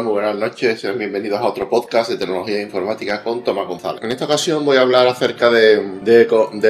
Muy buenas noches, bienvenidos a otro podcast de tecnología e informática con Tomás González. En esta ocasión voy a hablar acerca de,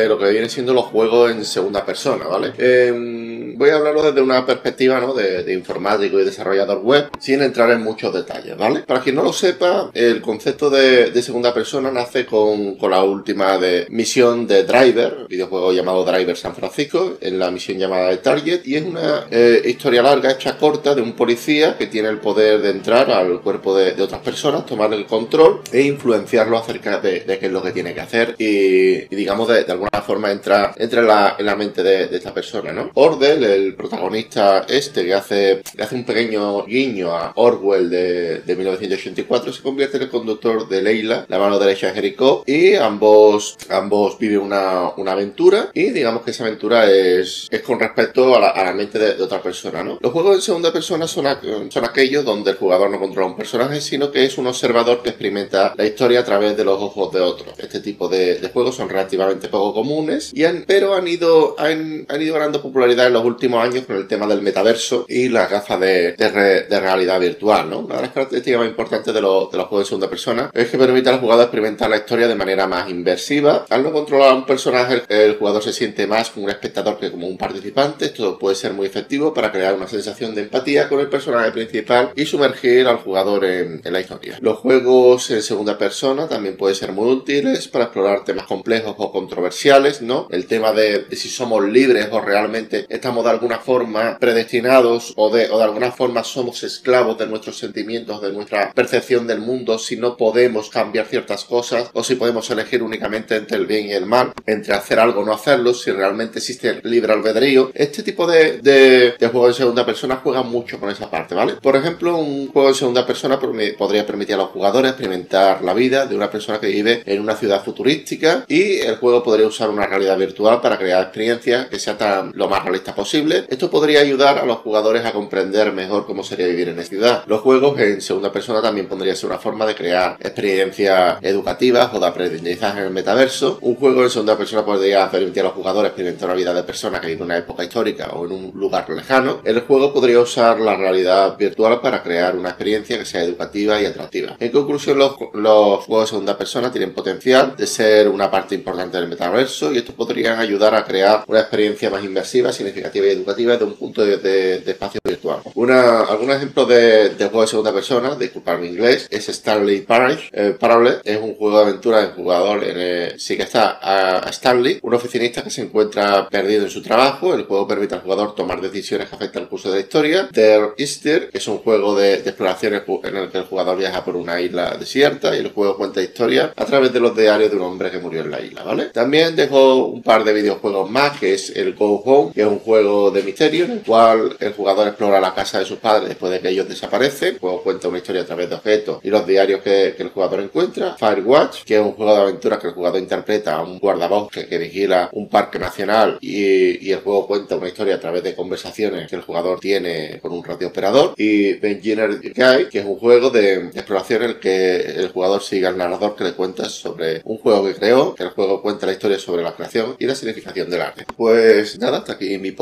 lo que vienen siendo los juegos en segunda persona, ¿vale? Em, voy a hablarlo desde una perspectiva ¿no? de, informático y desarrollador web, sin entrar en muchos detalles, ¿vale? Para quien no lo sepa, el concepto de, segunda persona nace con, con, la última de misión de Driver, videojuego llamado Driver San Francisco, en la misión llamada de Target, y es una eh, historia larga, hecha corta, de un policía que tiene el poder de entrar al cuerpo de, otras personas, tomar el control e influenciarlo acerca de, qué es lo que tiene que hacer y, digamos, de, alguna forma entra, entra en, la, en la mente de, esta persona, ¿no? Ordel, el protagonista este que hace, hace un pequeño guiño a Orwell de, 1984, se convierte en el conductor de Leila, la mano derecha de Jericho, y ambos, ambos viven una, una aventura y digamos que esa aventura es, es con respecto a la, mente de, otra persona, ¿no? Los juegos en segunda persona son, son aquellos donde el jugador no controla un personaje, sino que es un observador que experimenta la historia a través de los ojos de otro. Este tipo de, juegos son relativamente poco comunes, y han, pero han ido, han, ido ganando popularidad en los últimos años con el tema del metaverso y las gafas de, de, realidad virtual. ¿no? Una de las características más importantes de, los juegos de segunda persona es que permite al jugador experimentar la historia de manera más inversiva. Al no controlar a un personaje, el jugador se siente más como un espectador que como un participante. Esto puede ser muy efectivo para crear una sensación de empatía con el personaje principal y sumergir al jugador en, la historia. Los juegos en segunda persona también pueden ser muy útiles para explorar temas complejos o controversiales, ¿no? El tema de, si somos libres o realmente estamos de alguna forma predestinados o de, o de alguna forma somos esclavos de nuestros sentimientos, de nuestra percepción del mundo, si no podemos cambiar ciertas cosas o si podemos elegir únicamente entre el bien y el mal, entre hacer algo o no hacerlo, si realmente existe el libre albedrío. Este tipo de, de, de juegos en segunda persona juegan mucho con esa parte, ¿vale? Por ejemplo, un juego en segunda persona podría permitir a los jugadores experimentar la vida de una persona que vive en una ciudad futurística y el juego podría usar una realidad virtual para crear experiencias que sean tan lo más realistas posible. Esto podría ayudar a los jugadores a comprender mejor cómo sería vivir en esa ciudad. Los juegos en segunda persona también podría ser una forma de crear experiencias educativas o de aprendizaje en el metaverso. Un juego en segunda persona podría permitir a los jugadores experimentar la vida de personas que viven en una época histórica o en un lugar lejano. El juego podría usar la realidad virtual para crear una experiencia que sea educativa y atractiva. En conclusión, los, juegos de segunda persona tienen potencial de ser una parte importante del metaverso y estos podrían ayudar a crear una experiencia más inmersiva, significativa educativa desde un punto de, espacio virtual. Una, algún ejemplo de, de juego de segunda persona, disculpar mi inglés, es Stanley Parable. Eh, Parable es un juego de aventura de jugador en sí que está a, Stanley, un oficinista que se encuentra perdido en su trabajo. El juego permite al jugador tomar decisiones que afectan el curso de la historia. Der Easter, que es un juego de, de exploraciones en el que el jugador viaja por una isla desierta y el juego cuenta historia a través de los diarios de un hombre que murió en la isla, ¿vale? También dejo un par de videojuegos más, que es el Go Home, que es un juego de misterio en el cual el jugador explora la casa de sus padres después de que ellos desaparecen. El juego cuenta una historia a través de objetos y los diarios que, el jugador encuentra. Firewatch, que es un juego de aventuras que el jugador interpreta a un guardabosque que vigila un parque nacional y, y el juego cuenta una historia a través de conversaciones que el jugador tiene con un radiooperador. Y Engineer Guy, que es un juego de, exploración en el que el jugador sigue al narrador que le cuenta sobre un juego que creó, que el juego cuenta la historia sobre la creación y la significación del arte. Pues nada, hasta aquí mi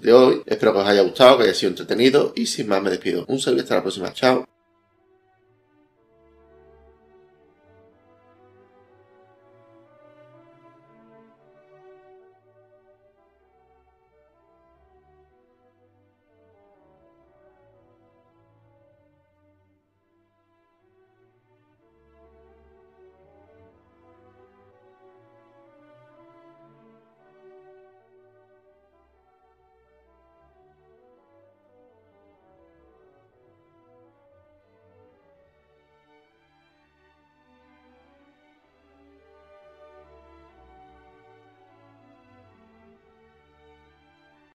de hoy. Espero que os haya gustado, que haya sido entretenido y sin más me despido. Un saludo y hasta la próxima. Chao.